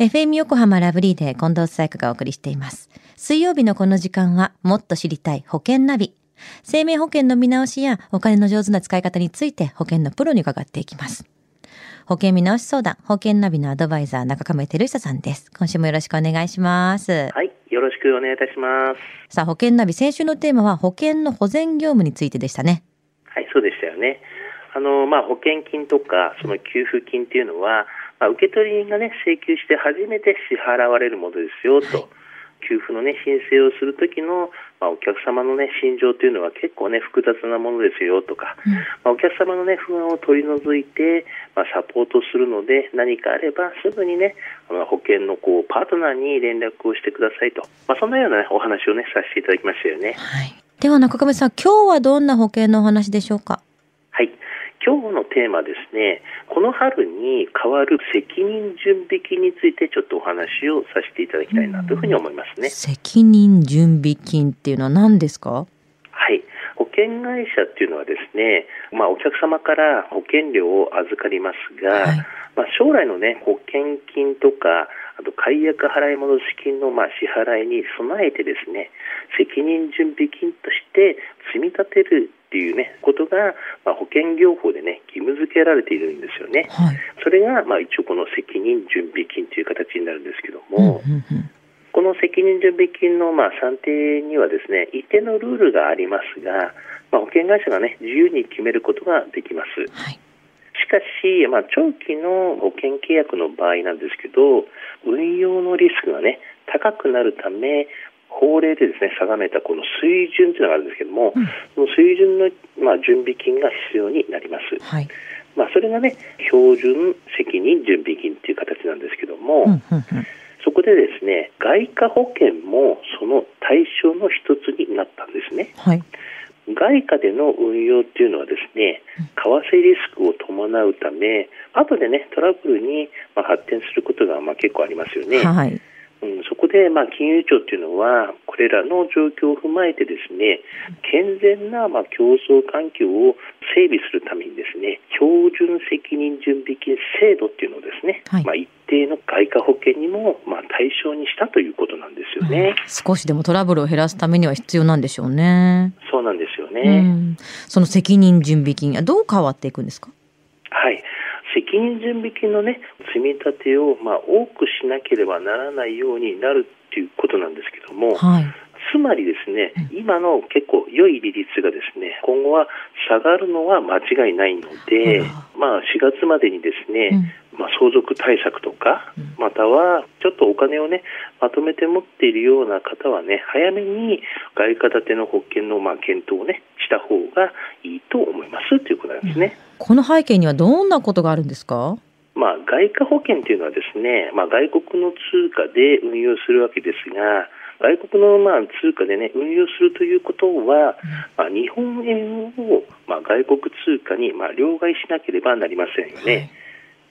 FM 横浜ラブリーで近藤紗友香がお送りしています。水曜日のこの時間はもっと知りたい保険ナビ。生命保険の見直しやお金の上手な使い方について保険のプロに伺っていきます。保険見直し相談、保険ナビのアドバイザー中亀照久さんです。今週もよろしくお願いします。はい、よろしくお願いいたします。さあ、保険ナビ、先週のテーマは保険の保全業務についてでしたね。はい、そうでしたよね。あの、まあ、保険金とか、その給付金っていうのは、まあ、受取人がね、請求して初めて支払われるものですよ、と。給付のね、申請をするときの、まあ、お客様のね、心情というのは結構ね、複雑なものですよ、とか、まあ、お客様のね、不安を取り除いて、まあ、サポートするので、何かあればすぐにね、あの保険のこう、パートナーに連絡をしてくださいと。まあ、そんなような、ね、お話をね、させていただきましたよね。はい。では中亀さん、今日はどんな保険のお話でしょうか？はい。今日のテーマですね、この春に変わる責任準備金についてちょっとお話をさせていただきたいなというふうに思いますね。責任準備金っていうのは何ですか？はい。保険会社っていうのはですね、まあお客様から保険料を預かりますが、はいまあ将来のね、保険金とか、あと解約払い戻し金のまあ支払いに備えてですね、責任準備金として積み立てるっていうね、ことが、まあ、保険業法でね、義務付けられているんですよね。はい。それが、まあ、一応この責任準備金という形になるんですけどうんも、うんうんこの責任準備金の、まあ、算定にはですね、一定のルールがありますが、まあ、保険会社がね、自由に決めることができます。はい。しかし、まあ、長期の保険契約の場合なんですけど、運用のリスクがね、高くなるため、法令でですね、定めたこの水準というのがあるんですけども、うんその水準の、まあ、準備金が必要になります。はい。まあ、それがね、標準責任準備金という形なんですけども、うんうんうんそこでですね、外貨保険もその対象の一つになったんですね。はい。外貨での運用っていうのはですね、為替リスクを伴うため、後でね、トラブルにまあ発展することがまあ結構ありますよね。はい。うん、そこで、まあ、金融庁っていうのは、これらの状況を踏まえてですね、健全な、まあ、競争環境を整備するためにですね、標準責任準備金制度っていうのをですね、はいまあ、一定の外貨保険にも、まあ、対象にしたということなんですよね。少しでもトラブルを減らすためには必要なんでしょうね。そうなんですようね。ん。その責任準備金、どう変わっていくんですか？はい。責任準備金のね、積み立てを、まあ、多くしなければならないようになるっていうことなんですけども、はい。つまりですね、今の結構良い利率がですね、今後は下がるのは間違いないのでまあ4月までにですね、まあ相続対策とか、またはちょっとお金をね、まとめて持っているような方はね、早めに外貨建ての保険のまあ検討をね、した方がいいと思いますということなんですね。この背景にはどんなことがあるんですか？まあ、外貨保険というのはですね、まあ、外国の通貨で運用するわけですが、外国のまあ通貨でね、運用するということは、まあ、日本円をまあ外国通貨にまあ両替しなければなりませんよね。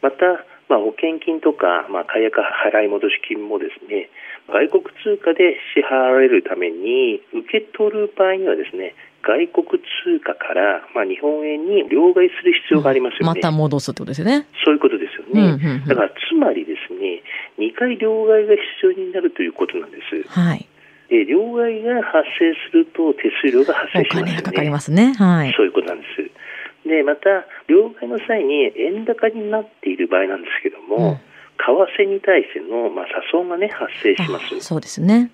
また、まあ、保険金とか、まあ、解約払い戻し金もですね、外国通貨で支払われるために、受け取る場合にはですね、外国通貨から、まあ、日本円に両替する必要がありますよね。また戻すってことですよね。そういうことですよね。うんうんうんだから、つまりですね、2回両替が必要になるということなんです。はい。で両替が発生すると手数料が発お生しますよね。金がかかりますね。はい。そういうことなんです。で、また、両替の際に円高になっている場合なんですけども、うん為替に対しての、まあ、差損がね、発生しますあ。そうですね。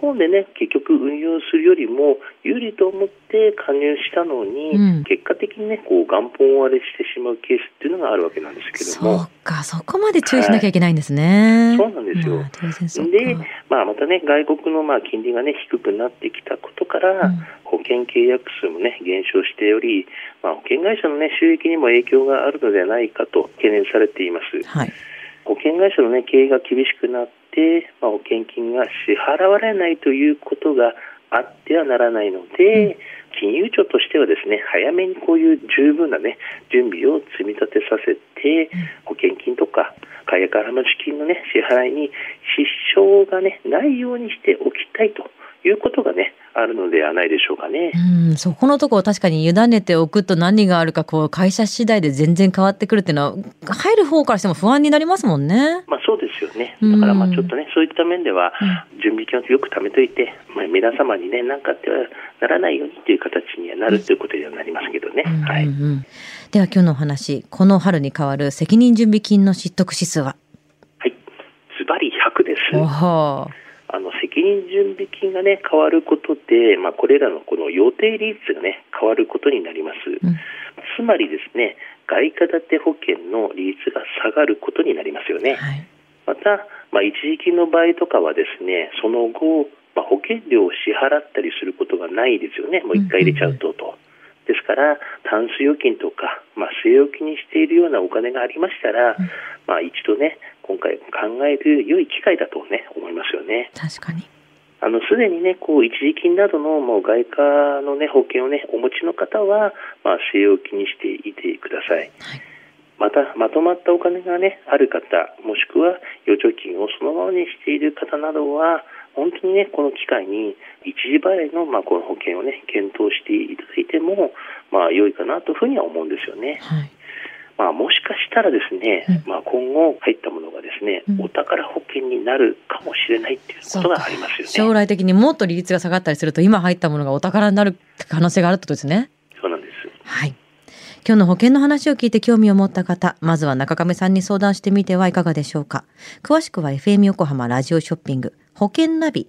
本でね、結局運用するよりも有利と思って加入したのに、うん結果的にね、こう元本割れしてしまうケースっていうのがあるわけなんですけどそもう、か、そこまで注意しなきゃいけないんですね。そうなんですよまあ。で、まあ、またね、外国のまあ金利がね、低くなってきたことから、うん保険契約数もね、減少しており、まあ、保険会社のね、収益にも影響があるのではないかと懸念されています。はい。保険会社のね、経営が厳しくなって、まあ、保険金が支払われないということがあってはならないので、金融庁としてはですね、早めにこういう十分なね、準備を積み立てさせて、保険金とか、解約払い戻し金のね、支払いに支障がね、ないようにしておきたいということがね、あるのではないでしょうかね。うん、そこのところ確かに委ねておくと何があるかこう会社次第で全然変わってくるっていうのは入る方からしても不安になりますもんね。まあそうですよね。だからまあちょっとね、そういった面では準備金をよく貯めといて、まあ皆様にね何かあってはならないようにという形にはなるということにはなりますけどね。はい。では今日のお話、この春に変わる責任準備金の失得指数は？はい、ズバリ100です。おー責任準備金がね変わることで、まあ、これらのこの予定利率がね変わることになります、うん。つまりですね外貨建て保険の利率が下がることになりますよね、はい。また、まあ、一時金の場合とかはですねその後、まあ、保険料を支払ったりすることがないですよね。もう一回入れちゃうとと。ですから、タンス預金とか、まあ、据え置きにしているようなお金がありましたら、まあ、一度ね、今回考える良い機会だとね、思いますよね。確かに。あの、すでにね、こう、一時金などのもう外貨のね、保険をね、お持ちの方は、まあ、据え置きにしていてください。はいまた、まとまったお金がね、ある方、もしくは預貯金をそのままにしている方などは、本当にね、この機会に一時払いの、まあ、この保険をね、検討してまあ、良いかなというふうには思うんですよね。はい。まあ、もしかしたらですね、うんまあ、今後入ったものがですね、うんお宝保険になるかもしれないっていうことがありますよね。将来的にもっと利率が下がったりすると今入ったものがお宝になる可能性があるってことですね。そうなんです。はい。今日の保険の話を聞いて興味を持った方、まずは中亀さんに相談してみてはいかがでしょうか。詳しくは FM 横浜ラジオショッピング、保険ナビ、